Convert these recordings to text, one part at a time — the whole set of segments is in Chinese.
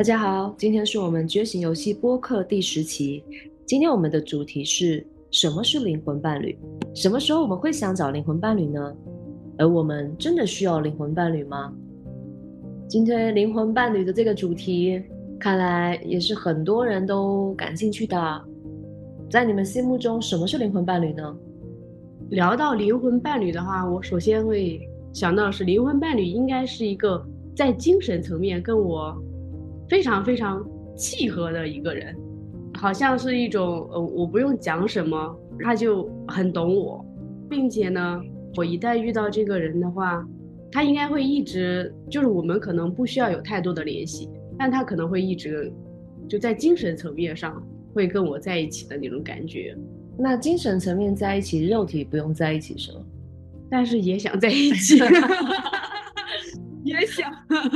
大家好，今天是我们觉醒游戏播客第十期。今天我们的主题是什么是灵魂伴侣？什么时候我们会想找灵魂伴侣呢？而我们真的需要灵魂伴侣吗？今天灵魂伴侣的这个主题，看来也是很多人都感兴趣的。在你们心目中，什么是灵魂伴侣呢？聊到灵魂伴侣的话，我首先会想到是灵魂伴侣应该是一个在精神层面跟我非常非常契合的一个人，好像是一种呃，我不用讲什么，他就很懂我，并且呢，我一旦遇到这个人的话，他应该会一直就是我们可能不需要有太多的联系，但他可能会一直就在精神层面上。会跟我在一起的那种感觉，那精神层面在一起，肉体不用在一起是吗？但是也想在一起，也想，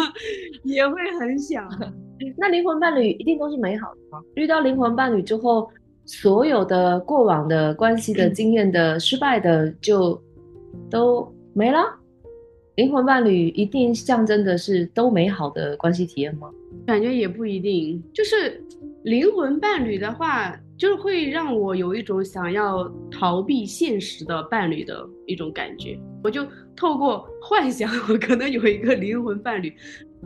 也会很想。那灵魂伴侣一定都是美好的吗？遇到灵魂伴侣之后，所有的过往的关系的经验的失败的就都没了？灵魂伴侣一定象征的是都美好的关系体验吗？感觉也不一定，就是灵魂伴侣的话，就是会让我有一种想要逃避现实的伴侣的一种感觉。我就透过幻想，我可能有一个灵魂伴侣，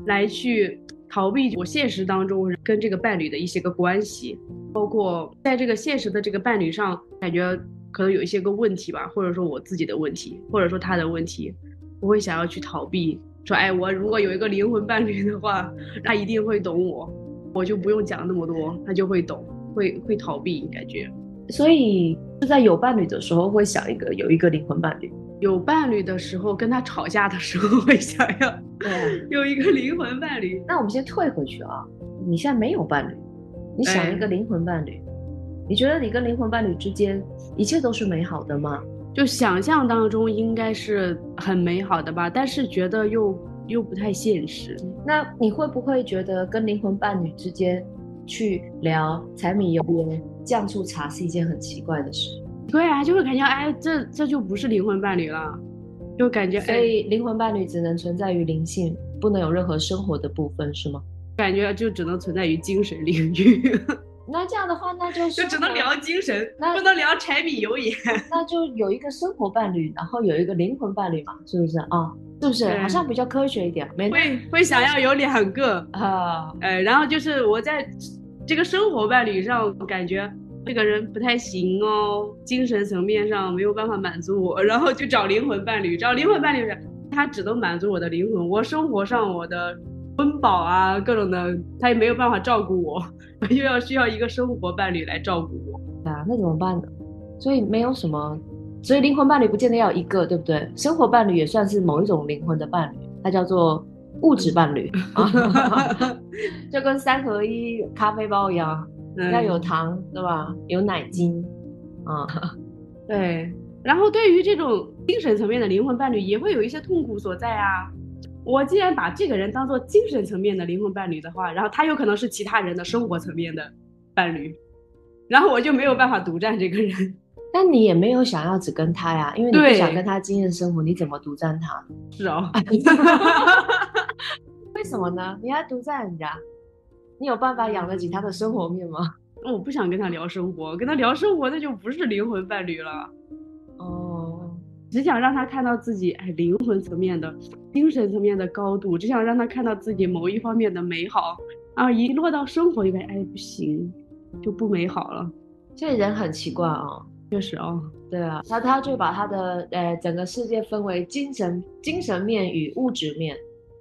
来去逃避我现实当中跟这个伴侣的一些个关系，包括在这个现实的这个伴侣上，感觉可能有一些个问题吧，或者说我自己的问题，或者说他的问题。我会想要去逃避，说哎，我如果有一个灵魂伴侣的话，他一定会懂我，我就不用讲那么多，他就会懂，会会逃避感觉。所以是在有伴侣的时候会想一个有一个灵魂伴侣，有伴侣的时候跟他吵架的时候会想要对 有一个灵魂伴侣。那我们先退回去啊，你现在没有伴侣，你想一个灵魂伴侣，你觉得你跟灵魂伴侣之间一切都是美好的吗？就想象当中应该是很美好的吧，但是觉得又又不太现实。那你会不会觉得跟灵魂伴侣之间去聊柴米油盐酱醋茶是一件很奇怪的事？对啊，就会感觉哎，这这就不是灵魂伴侣了，就感觉所以灵魂伴侣只能存在于灵性，不能有任何生活的部分，是吗？感觉就只能存在于精神领域。那这样的话，那就 就只能聊精神，不能聊柴米油盐。那就有一个生活伴侣，然后有一个灵魂伴侣嘛，是不是啊？是不是？好像比较科学一点。会会想要有两个啊，呃，然后就是我在这个生活伴侣上感觉这个人不太行哦，精神层面上没有办法满足我，然后就找灵魂伴侣，找灵魂伴侣是，他只能满足我的灵魂，我生活上我的。温饱啊，各种的，他也没有办法照顾我，又要需要一个生活伴侣来照顾我啊，那怎么办呢？所以没有什么，所以灵魂伴侣不见得要一个，对不对？生活伴侣也算是某一种灵魂的伴侣，它叫做物质伴侣啊，就跟三合一咖啡包一样，要有糖，对吧？有奶精啊，对。然后对于这种精神层面的灵魂伴侣，也会有一些痛苦所在啊。我既然把这个人当做精神层面的灵魂伴侣的话，然后他有可能是其他人的生活层面的伴侣，然后我就没有办法独占这个人。但你也没有想要只跟他呀，因为你不想跟他经验生活，你怎么独占他？是哦。为什么呢？你还独占人家？你有办法养得起他的生活面吗？我不想跟他聊生活，跟他聊生活那就不是灵魂伴侣了。哦只想让他看到自己哎灵魂层面的、精神层面的高度，只想让他看到自己某一方面的美好，啊一落到生活里面，哎不行，就不美好了。这人很奇怪啊，确实哦，对啊，他他就把他的呃整个世界分为精神精神面与物质面，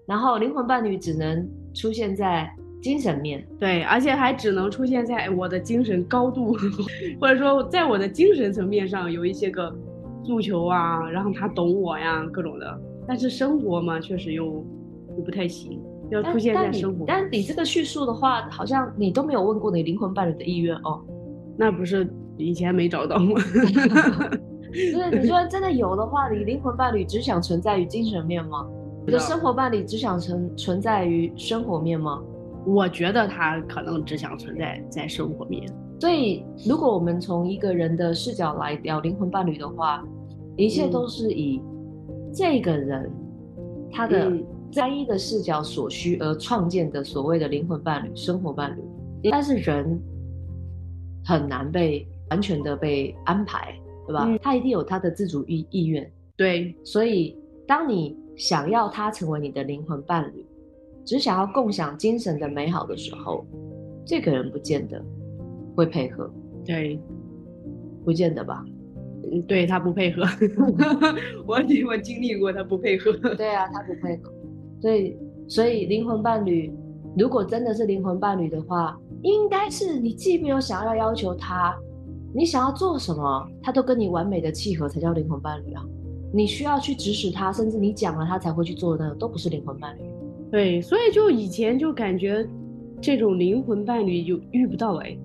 然后灵魂伴侣只能出现在精神面对，而且还只能出现在我的精神高度，或者说在我的精神层面上有一些个。诉求啊，然后他懂我呀，各种的。但是生活嘛，确实又又不太行，要出现在生活。但你这个叙述的话，好像你都没有问过你灵魂伴侣的意愿哦。那不是以前没找到吗？是你说真的有的话，你灵魂伴侣只想存在于精神面吗？你的生活伴侣只想存存在于生活面吗？我觉得他可能只想存在在生活面。所以，如果我们从一个人的视角来聊灵魂伴侣的话，一切都是以这个人他的单一的视角所需而创建的所谓的灵魂伴侣、生活伴侣，但是人很难被完全的被安排，对吧？嗯他一定有他的自主意意愿，对，所以当你想要他成为你的灵魂伴侣，只想要共享精神的美好的时候，这个人不见得会配合，对，不见得吧？嗯，对他不配合，我我经历过他不配合，对啊，他不配合，所以所以灵魂伴侣，如果真的是灵魂伴侣的话，应该是你既没有想要要求他，你想要做什么，他都跟你完美的契合，才叫灵魂伴侣啊。你需要去指使他，甚至你讲了他才会去做的都不是灵魂伴侣。对，所以就以前就感觉这种灵魂伴侣就遇不到哎，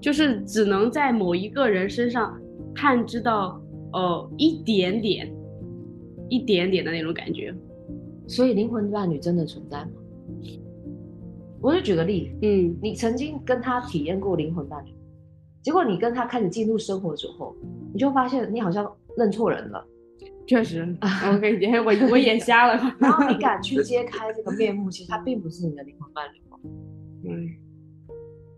就是只能在某一个人身上探知到呃一点点，一点点的那种感觉。所以灵魂伴侣真的存在吗？我就举个例，嗯，你曾经跟他体验过灵魂伴侣，结果你跟他开始进入生活之后，你就发现你好像认错人了。确实，我跟你我我眼瞎了。然后你敢去揭开这个面目，其实他并不是你的灵魂伴侣哦。嗯，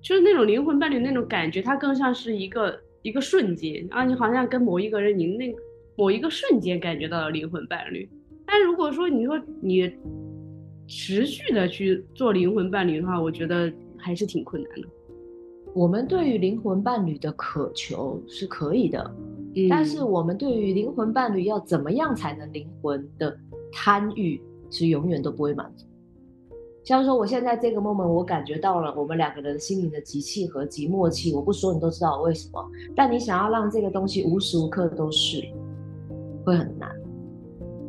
就是那种灵魂伴侣那种感觉，它更像是一个一个瞬间啊，你好像跟某一个人，你那某一个瞬间感觉到了灵魂伴侣。但如果说你说你持续的去做灵魂伴侣的话，我觉得还是挺困难的。我们对于灵魂伴侣的渴求是可以的，嗯但是我们对于灵魂伴侣要怎么样才能灵魂的贪欲，是永远都不会满足。像说我现在这个 moment，我感觉到了我们两个人心灵的极契合、极默契，我不说你都知道为什么。但你想要让这个东西无时无刻都是，会很难。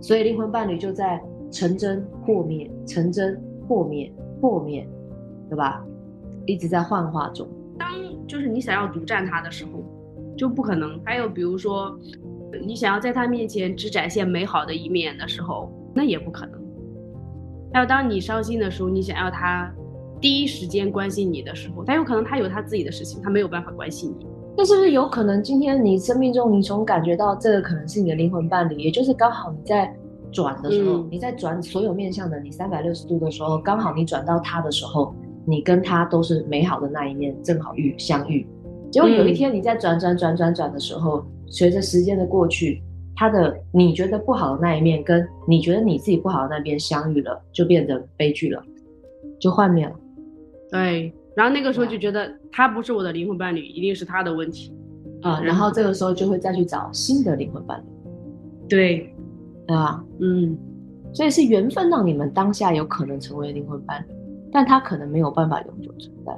所以灵魂伴侣就在成真破灭、成真破灭、破灭，对吧？一直在幻化中。当就是你想要独占他的时候，就不可能。还有比如说，你想要在他面前只展现美好的一面的时候，那也不可能。还有当你伤心的时候，你想要他第一时间关心你的时候，但有可能他有他自己的事情，他没有办法关心你。那是不是有可能今天你生命中你总感觉到这个可能是你的灵魂伴侣，也就是刚好你在转的时候，嗯你在转所有面向的你三百六十度的时候，刚好你转到他的时候，你跟他都是美好的那一面，正好遇相遇。结果有一天你在转转转转转的时候，随着时间的过去，他的你觉得不好的那一面跟你觉得你自己不好的那边相遇了，就变得悲剧了，就幻灭了。对，然后那个时候就觉得他不是我的灵魂伴侣，一定是他的问题。啊、然后这个时候就会再去找新的灵魂伴侣，对，对吧？嗯，所以是缘分让你们当下有可能成为灵魂伴侣，但他可能没有办法永久存在。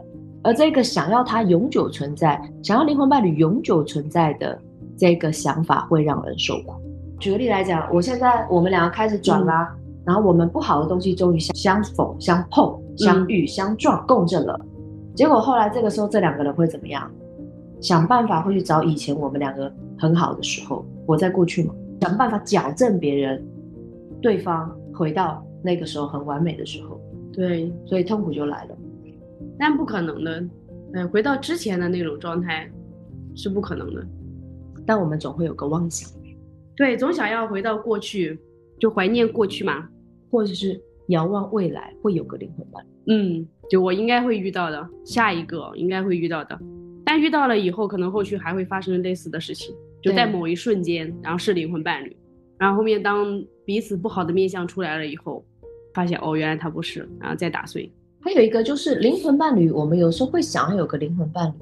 而这个想要他永久存在、想要灵魂伴侣永久存在的这个想法，会让人受苦。举个例来讲，我现在我们两个开始转啦，然后我们不好的东西终于相相逢、相碰、相遇、相撞、共振了。结果后来这个时候，这两个人会怎么样？想办法会去找以前我们两个很好的时候，活在过去嘛，想办法矫正别人，对方回到那个时候很完美的时候，对，所以痛苦就来了。但不可能的。呃，回到之前的那种状态是不可能的。但我们总会有个妄想，对，总想要回到过去，就怀念过去嘛。或者是遥望未来会有个灵魂伴侣。嗯，就我应该会遇到的，下一个应该会遇到的。但遇到了以后，可能后续还会发生类似的事情，就在某一瞬间，然后是灵魂伴侣，然后后面当彼此不好的面相出来了以后，发现哦，原来他不是，然后再打碎。还有一个就是灵魂伴侣，我们有时候会想要有个灵魂伴侣，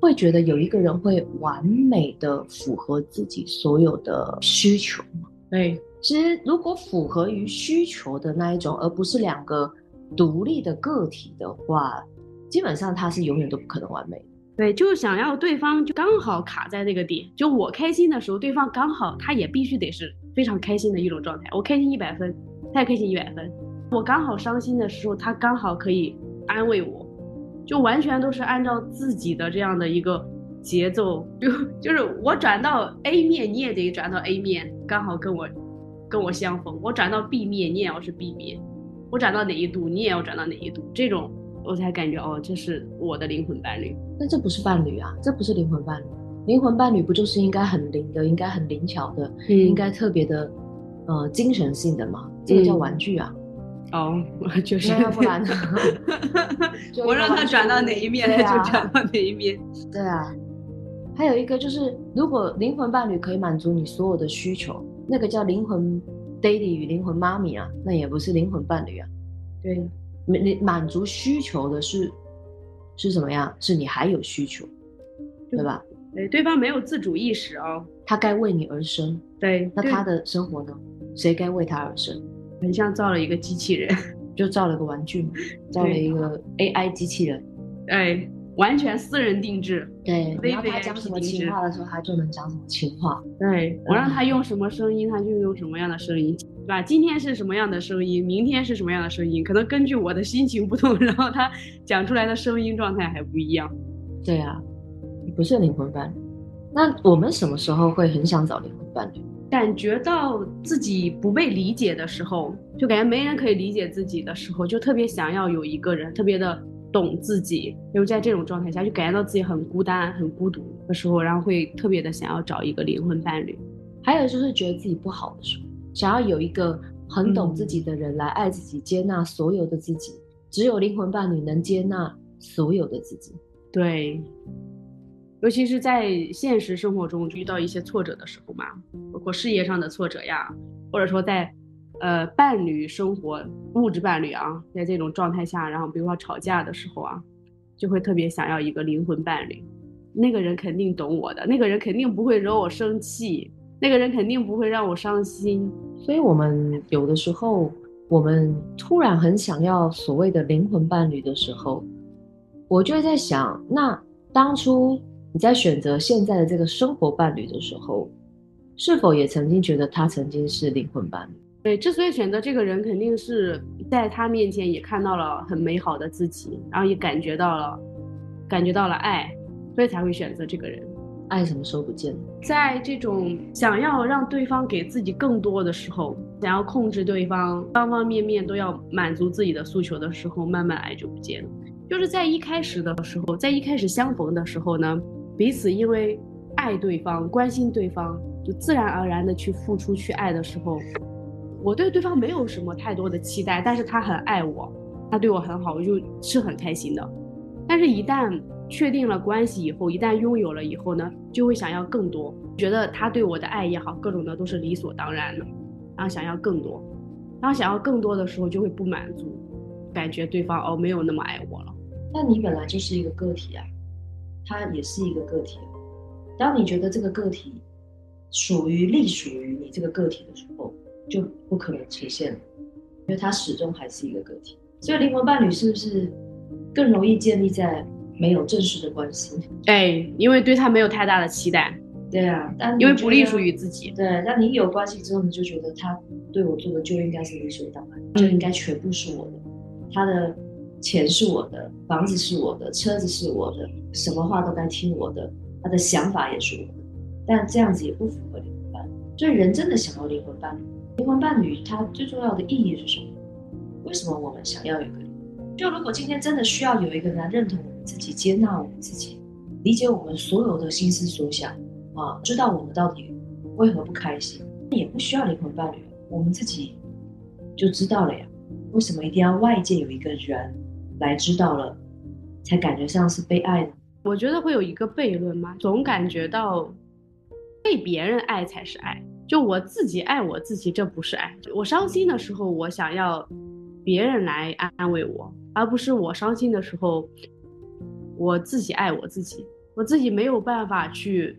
会觉得有一个人会完美的符合自己所有的需求嘛。对，其实如果符合于需求的那一种，而不是两个独立的个体的话，基本上他是永远都不可能完美的。对，就是想要对方就刚好卡在那个点，就我开心的时候，对方刚好他也必须得是非常开心的一种状态。我开心一百分，他也开心一百分。我刚好伤心的时候，他刚好可以安慰我，就完全都是按照自己的这样的一个节奏，就就是我转到 A 面，你也得转到 A 面，刚好跟我跟我相逢。我转到 B 面，你也要是 B 面。我转到哪一度，你也要转到哪一度，这种我才感觉哦，这是我的灵魂伴侣。但这不是伴侣啊，这不是灵魂伴侣。灵魂伴侣不就是应该很灵的，应该很灵巧的，嗯应该特别的呃精神性的嘛？这个叫玩具啊。哦，就是那要不然呢？就我让他转到哪一面，他就转到哪一面。对啊，还有一个就是，如果灵魂伴侣可以满足你所有的需求，那个叫灵魂 daddy 与灵魂妈咪啊，那也不是灵魂伴侣啊。对，你你满足需求的是是什么样？是你还有需求，对吧？对，对方没有自主意识哦。他该为你而生，对那他的生活呢？谁该为他而生？很像造了一个机器人，就造了个玩具嘛，造了一个 AI 机器人。哎，完全私人定制。对，你要他讲什么情话的时候，他就能讲什么情话。对我让他用什么声音，他就用什么样的声音，对吧？今天是什么样的声音，明天是什么样的声音，可能根据我的心情不同，然后他讲出来的声音状态还不一样。对啊，你不是灵魂伴侣。那我们什么时候会很想找灵魂伴侣？感觉到自己不被理解的时候，就感觉没人可以理解自己的时候，就特别想要有一个人特别的懂自己。因为在这种状态下，就感觉到自己很孤单、很孤独的时候，然后会特别的想要找一个灵魂伴侣。还有就是觉得自己不好的时候，想要有一个很懂自己的人来爱自己、接纳所有的自己。只有灵魂伴侣能接纳所有的自己。对，尤其是在现实生活中遇到一些挫折的时候嘛，包括事业上的挫折呀，或者说在呃伴侣生活、物质伴侣啊，在这种状态下，然后比如说吵架的时候啊，就会特别想要一个灵魂伴侣，那个人肯定懂我的，那个人肯定不会惹我生气，那个人肯定不会让我伤心。所以，我们有的时候，我们突然很想要所谓的灵魂伴侣的时候，我就会在想，那当初你在选择现在的这个生活伴侣的时候，是否也曾经觉得他曾经是灵魂伴侣？对，之所以选择这个人，肯定是在他面前也看到了很美好的自己，然后也感觉到了，感觉到了爱，所以才会选择这个人。爱什么时候不见了？在这种想要让对方给自己更多的时候，想要控制对方，方方面面都要满足自己的诉求的时候，慢慢爱就不见了。就是在一开始的时候，在一开始相逢的时候呢，彼此因为爱对方、关心对方，就自然而然的去付出、去爱的时候，我对对方没有什么太多的期待，但是他很爱我，他对我很好，我就是很开心的。但是，一旦确定了关系以后，一旦拥有了以后呢，就会想要更多，觉得他对我的爱也好，各种的都是理所当然的，然后想要更多，然后想要更多的时候就会不满足，感觉对方哦没有那么爱我了。那你本来就是一个个体啊，他也是一个个体啊。当你觉得这个个体属于隶属于你这个个体的时候，就不可能实现了，因为他始终还是一个个体。所以灵魂伴侣是不是更容易建立在没有正式的关系？哎，因为对他没有太大的期待，对啊，但因为不隶属于自己。对，但你有关系之后，你就觉得他对我做的就应该是理所当然，就应该全部是我的，他的钱是我的，房子是我的，车子是我的，什么话都该听我的，他的想法也是我的。但这样子也不符合灵魂伴侣。所以人真的想要灵魂伴侣，灵魂伴侣它最重要的意义是什么？为什么我们想要有一个？就如果今天真的需要有一个人来认同我们自己、接纳我们自己、理解我们所有的心思所想啊，知道我们到底为何不开心，也不需要灵魂伴侣，我们自己就知道了呀。为什么一定要外界有一个人来知道了，才感觉像是被爱呢？我觉得会有一个悖论吗，总感觉到被别人爱才是爱，就我自己爱我自己，这不是爱。我伤心的时候，我想要别人来安慰我，而不是我伤心的时候，我自己爱我自己，我自己没有办法去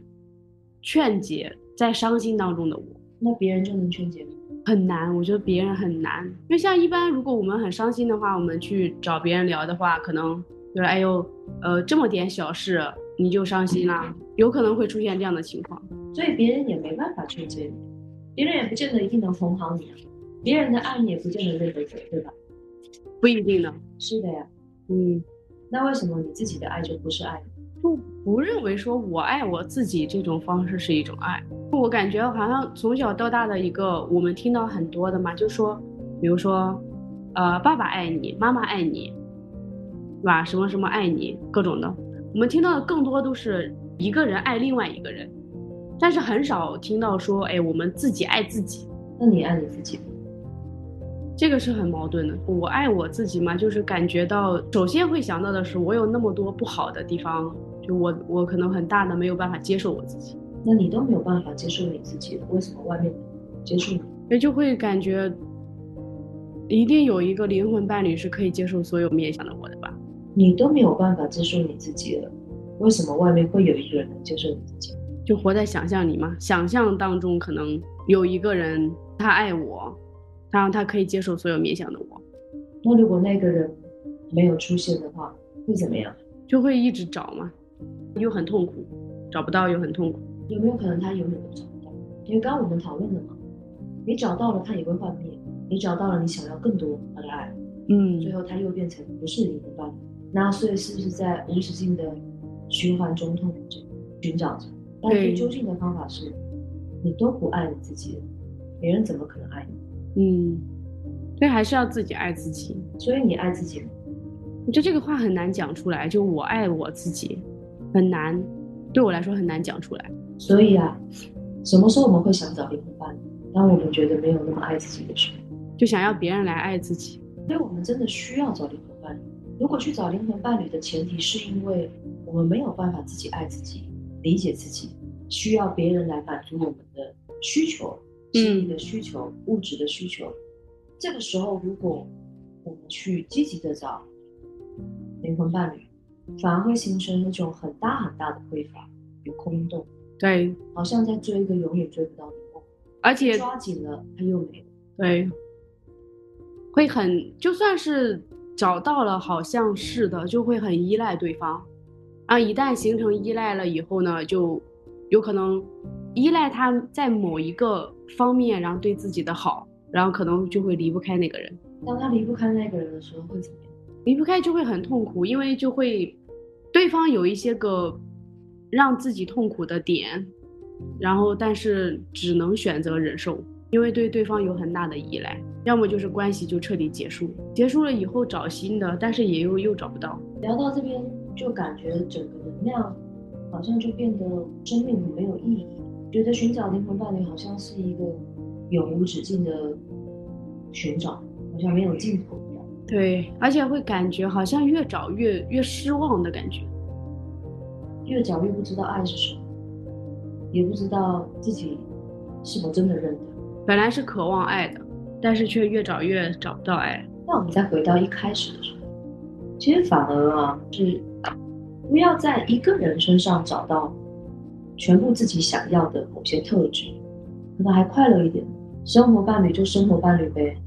劝解在伤心当中的我。那别人就能劝解吗？很难，我觉得别人很难，因为像一般，如果我们很伤心的话，我们去找别人聊的话，可能就是哎呦，呃，这么点小事你就伤心啦，有可能会出现这样的情况。所以别人也没办法劝解你，别人也不见得一定能哄好你啊，别人的爱你也不见得认得准，对吧？不一定呢，是的呀，嗯，那为什么你自己的爱就不是爱呢？不不认为说我爱我自己这种方式是一种爱。我感觉好像从小到大的一个，我们听到很多的嘛，就说，比如说，呃，爸爸爱你，妈妈爱你，是吧？什么什么爱你，各种的，我们听到的更多都是一个人爱另外一个人，但是很少听到说，哎，我们自己爱自己。那你爱你自己吗？这个是很矛盾的。我爱我自己嘛，就是感觉到首先会想到的是，我有那么多不好的地方，就我我可能很大的没有办法接受我自己。那你都没有办法接受你自己了，为什么外面接受你？也就会感觉，一定有一个灵魂伴侣是可以接受所有面向的我的吧？你都没有办法接受你自己了，为什么外面会有一个人能接受你自己？就活在想象里嘛，想象当中可能有一个人，他爱我，然后他可以接受所有面向的我。那如果那个人没有出现的话，会怎么样？就会一直找嘛，又很痛苦，找不到又很痛苦。有没有可能他永远都找不到？因为刚刚我们讨论了嘛，你找到了他也会幻灭，你找到了你想要更多他的爱，嗯最后他又变成不是你的伴侣。那所以是不是在无止境的循环中痛苦着、寻找着？但最究竟的方法是，你都不爱你自己了，别人怎么可能爱你？嗯，所以还是要自己爱自己。所以你爱自己吗？我觉得这个话很难讲出来，就我爱我自己，很难，对我来说很难讲出来。所以啊，什么时候我们会想找灵魂伴侣？当我们觉得没有那么爱自己的时候。就想要别人来爱自己。所以我们真的需要找灵魂伴侣。如果去找灵魂伴侣的前提是因为我们没有办法自己爱自己、理解自己，需要别人来满足我们的需求、心理的需求、物质的需求。这个时候，如果我们去积极的找灵魂伴侣，反而会形成一种很大很大的匮乏与空洞，对，好像在追一个永远追不到的梦，而且抓紧了它又没了。对，会很就算是找到了，好像是的，就会很依赖对方。啊，一旦形成依赖了以后呢，就有可能依赖他在某一个方面，然后对自己的好，然后可能就会离不开那个人。当他离不开那个人的时候，会怎么样？离不开就会很痛苦，因为就会对方有一些个让自己痛苦的点，然后但是只能选择忍受，因为对对方有很大的依赖，要么就是关系就彻底结束，结束了以后找新的，但是也又又找不到。聊到这边，就感觉整个能量好像就变得生命很没有意义，觉得寻找灵魂伴侣好像是一个永无止境的寻找，好像没有尽头一样。对，而且会感觉好像越找越越失望的感觉。越找越不知道爱是什么，也不知道自己是否真的认得。本来是渴望爱的，但是却越找越找不到爱。那我们再回到一开始的时候，其实反而啊是不要在一个人身上找到全部自己想要的某些特质，可能还快乐一点。生活伴侣就生活伴侣呗，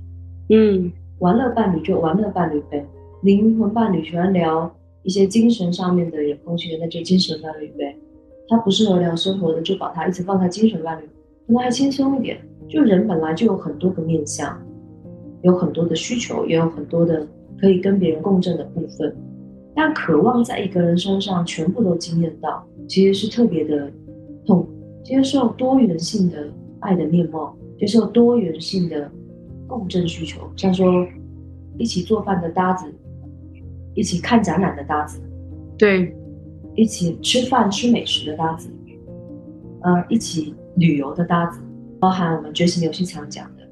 嗯，玩乐伴侣就玩乐伴侣呗，灵魂伴侣喜欢聊一些精神上面的有空缺的，那就精神伴侣呗。他不适合聊生活的，就把他一直放在精神伴侣，可能还轻松一点。就人本来就有很多个面向，有很多的需求，也有很多的可以跟别人共振的部分，但渴望在一个人身上全部都惊艳到，其实是特别的痛。接受多元性的爱的面貌，接受多元性的共振需求，像说一起做饭的搭子，一起看展览的搭子，对，一起吃饭吃美食的搭子，呃，一起旅游的搭子，包含我们觉醒游戏常讲的，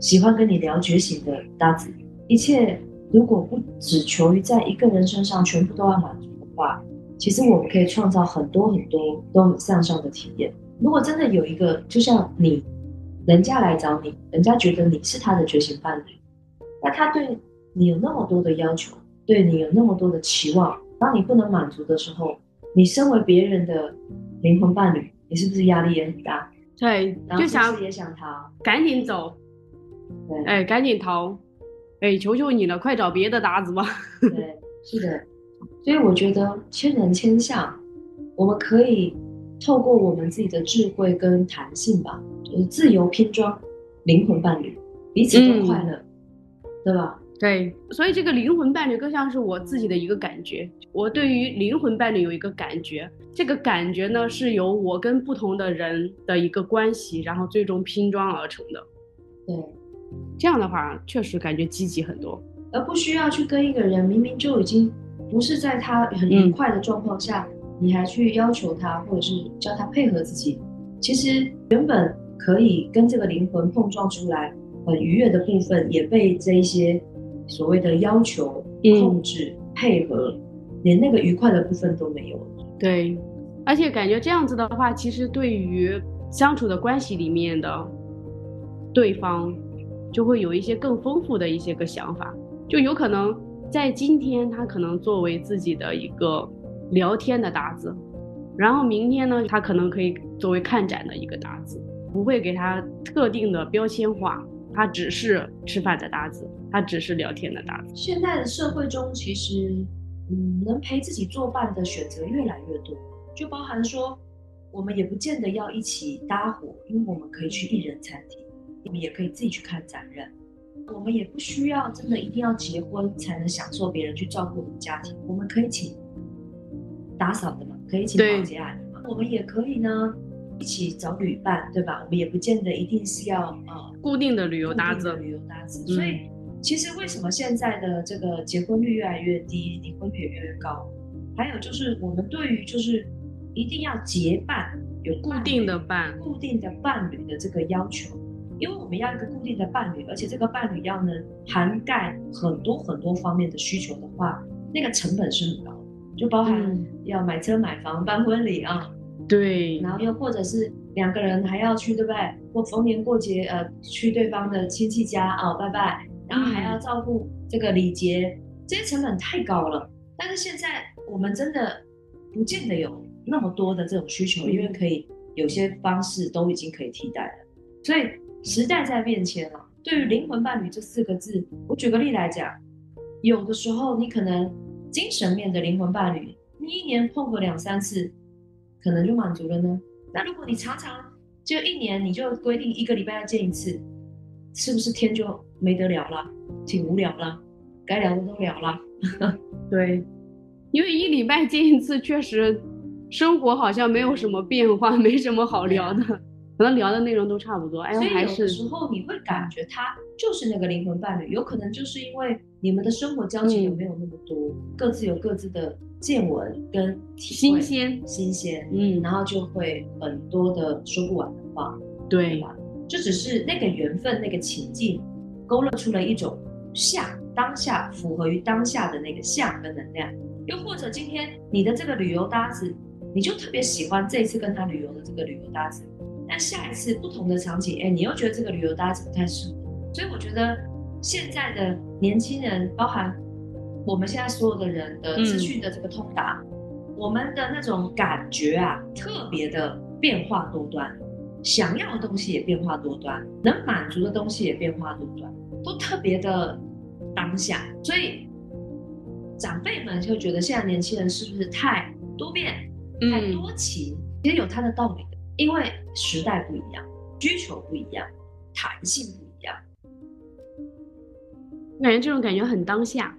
喜欢跟你聊觉醒的搭子，一切如果不只求于在一个人身上全部都要满足的话，其实我们可以创造很多很多都很向上的体验。如果真的有一个，就像你，人家来找你，人家觉得你是他的觉醒伴侣，那他对你有那么多的要求，对你有那么多的期望，当你不能满足的时候，你身为别人的灵魂伴侣，你是不是压力也很大？对，然后就想也想逃？赶紧走，对，哎，赶紧逃，哎，求求你了，快找别的搭子吧。对，是的。所以我觉得千人千相，我们可以透过我们自己的智慧跟弹性吧，就是自由拼装灵魂伴侣，彼此都快乐，对吧？对，所以这个灵魂伴侣更像是我自己的一个感觉。我对于灵魂伴侣有一个感觉，这个感觉呢是由我跟不同的人的一个关系，然后最终拼装而成的。对，这样的话，确实感觉积极很多。而不需要去跟一个人明明就已经不是在他很愉快的状况下，你还去要求他，或者是叫他配合自己。其实原本可以跟这个灵魂碰撞出来，很愉悦的部分，也被这一些所谓的要求、控制、配合，连那个愉快的部分都没有了。对，而且感觉这样子的话，其实对于相处的关系里面的对方，就会有一些更丰富的一些个想法，就有可能在今天他可能作为自己的一个聊天的搭子，然后明天呢，他可能可以作为看展的一个搭子，不会给他特定的标签化，他只是吃饭的搭子，他只是聊天的搭子。现在的社会中，其实嗯，能陪自己作伴的选择越来越多，就包含说。我们也不见得要一起搭伙，因为我们可以去一人餐厅，我们也可以自己去看展览。我们也不需要真的一定要结婚才能享受别人去照顾我们家庭，我们可以请打扫的嘛，可以请保洁阿姨嘛。我们也可以呢一起找旅伴，对吧？我们也不见得一定是要呃固定的旅游搭子。旅游搭子。所以其实为什么现在的这个结婚率越来越低，离婚率也越来越高？还有就是我们对于就是。一定要结伴，有固定的伴，固定的伴侣的这个要求，因为我们要一个固定的伴侣，而且这个伴侣要能涵盖很多很多方面的需求的话，那个成本是很高的，就包含要买车、买房、办婚礼啊，对，然后又或者是两个人还要去，对不对？或逢年过节，呃，去对方的亲戚家啊拜拜，然后还要照顾这个礼节，这些成本太高了。但是现在我们真的不见得有。那么多的这种需求，因为可以有些方式都已经可以替代了，所以时代在变迁了。对于灵魂伴侣这四个字，我举个例来讲，有的时候你可能精神面的灵魂伴侣，你一年碰个两三次，可能就满足了呢。那如果你常常就一年你就规定一个礼拜要见一次，是不是天就没得聊了，挺无聊了，该聊的都聊了。对，因为一礼拜见一次确实。生活好像没有什么变化，没什么好聊的，可能聊的内容都差不多。哎，所以有时候你会感觉他就是那个灵魂伴侣，有可能就是因为你们的生活交集有没有那么多，各自有各自的见闻跟新鲜新鲜，嗯，然后就会很多的说不完的话，对吧？就只是那个缘分，那个情境勾勒出了一种像当下符合于当下的那个像跟能量，又或者今天你的这个旅游搭子。你就特别喜欢这一次跟他旅游的这个旅游搭子，但下一次不同的场景，哎，你又觉得这个旅游搭子不太适合。所以我觉得现在的年轻人，包含我们现在所有的人的资讯的这个通达，我们的那种感觉啊，特别的变化多端，想要的东西也变化多端，能满足的东西也变化多端，都特别的当下。所以长辈们就觉得现在年轻人是不是太多变？太多情，其实有它的道理的，因为时代不一样，需求不一样，弹性不一样。我感觉这种感觉很当下，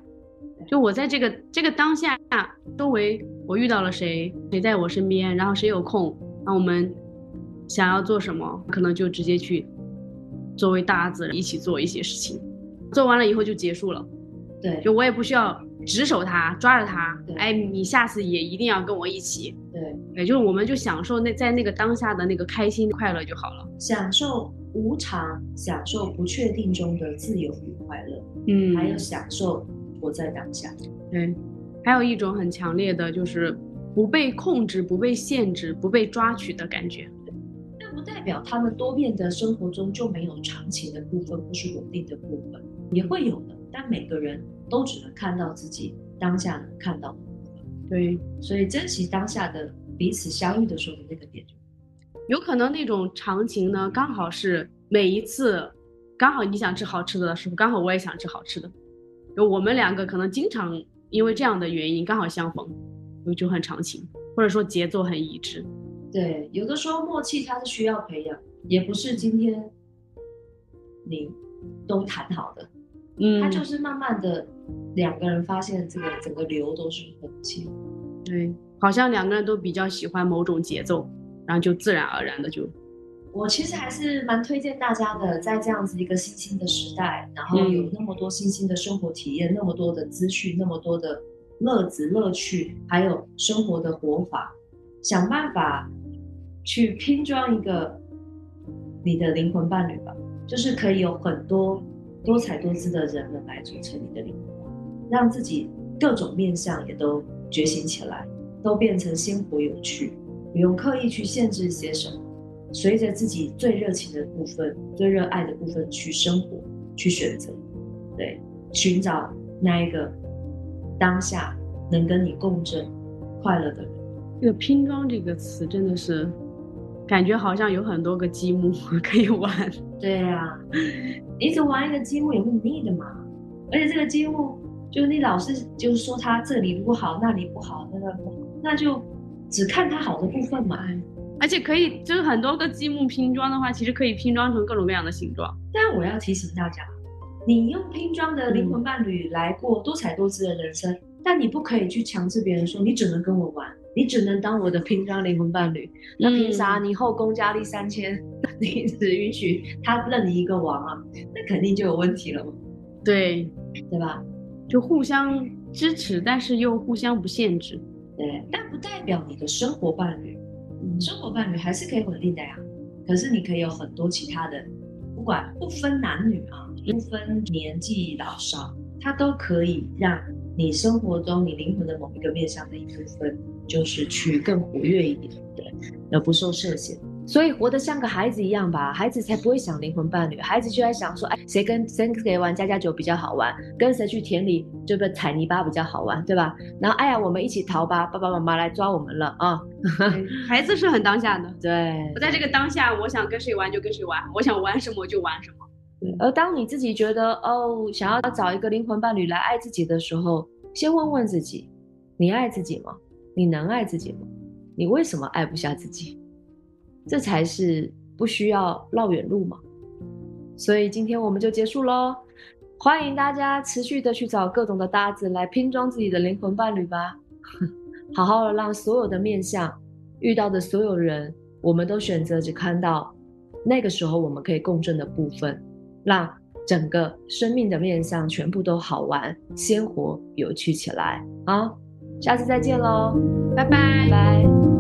就我在这个这个当下周围，我遇到了谁，谁在我身边，然后谁有空，那我们想要做什么，可能就直接去作为搭子一起做一些事情，做完了以后就结束了。对，就我也不需要。执守他，抓着他，哎，你下次也一定要跟我一起。对，也就是我们就享受那在那个当下的那个开心快乐就好了，享受无常，享受不确定中的自由与快乐，嗯，还有享受活在当下。对，还有一种很强烈的就是不被控制、不被限制、不被抓取的感觉。不代表他们多变的生活中就没有长情的部分或是稳定的部分，也会有的。但每个人。都只能看到自己当下能看到的部分，对，所以珍惜当下的彼此相遇的时候的那个点，有可能那种长情呢，刚好是每一次，刚好你想吃好吃的的时候，刚好我也想吃好吃的，就我们两个可能经常因为这样的原因刚好相逢，就就很长情，或者说节奏很一致。对，有的时候默契它是需要培养，也不是今天你都谈好的。嗯，它就是慢慢的，两个人发现这个整个流都是很轻，对，好像两个人都比较喜欢某种节奏，然后就自然而然的就。我其实还是蛮推荐大家的，在这样子一个新兴的时代，然后有那么多新兴的生活体验，那么多的资讯，那么多的乐子乐趣，还有生活的活法，想办法去拼装一个你的灵魂伴侣吧。就是可以有很多多彩多姿的人们来组成你的灵魂，让自己各种面相也都觉醒起来，都变成鲜活有趣，不用刻意去限制些什么，随着自己最热情的部分、最热爱的部分去生活、去选择，对，寻找那一个当下能跟你共振、快乐的人。这个拼装这个词真的是，感觉好像有很多个积木 可以玩。对呀，一直玩一个积木也会腻的嘛。而且这个积木，就是你老是就是说它这里不好，那里不好，那个不好，那就只看它好的部分嘛。而且可以，就是很多个积木拼装的话，其实可以拼装成各种各样的形状。但我要提醒大家，你用拼装的灵魂伴侣来过多彩多姿的人生，但你不可以去强制别人说你只能跟我玩。你只能当我的拼装灵魂伴侣，那凭啥？你后宫佳丽三千，你只允许他认你一个王啊？那肯定就有问题了嘛？对，对吧？就互相支持，但是又互相不限制。对，但不代表你的生活伴侣，生活伴侣还是可以稳定的呀。可是你可以有很多其他的，不管不分男女啊，不分年纪老少，他都可以让你生活中你灵魂的某一个面向的一部分。就是去更活跃一点，对，而不受设限，所以活得像个孩子一样吧，孩子才不会想灵魂伴侣，孩子就在想说，哎，谁跟谁谁玩家家酒比较好玩，跟谁去田里这个踩泥巴比较好玩，对吧？然后，哎呀，我们一起逃吧，爸爸妈妈来抓我们了啊！孩子是很当下的，对，我在这个当下，我想跟谁玩就跟谁玩，我想玩什么就玩什么。而当你自己觉得哦，想要找一个灵魂伴侣来爱自己的时候，先问问自己，你爱自己吗？你能爱自己吗？你为什么爱不下自己？这才是不需要绕远路嘛。所以今天我们就结束喽。欢迎大家持续的去找各种的搭子来拼装自己的灵魂伴侣吧。好好的让所有的面相遇到的所有人，我们都选择只看到那个时候我们可以共振的部分，让整个生命的面相全部都好玩、鲜活、有趣起来啊！下次再见喽，拜拜拜。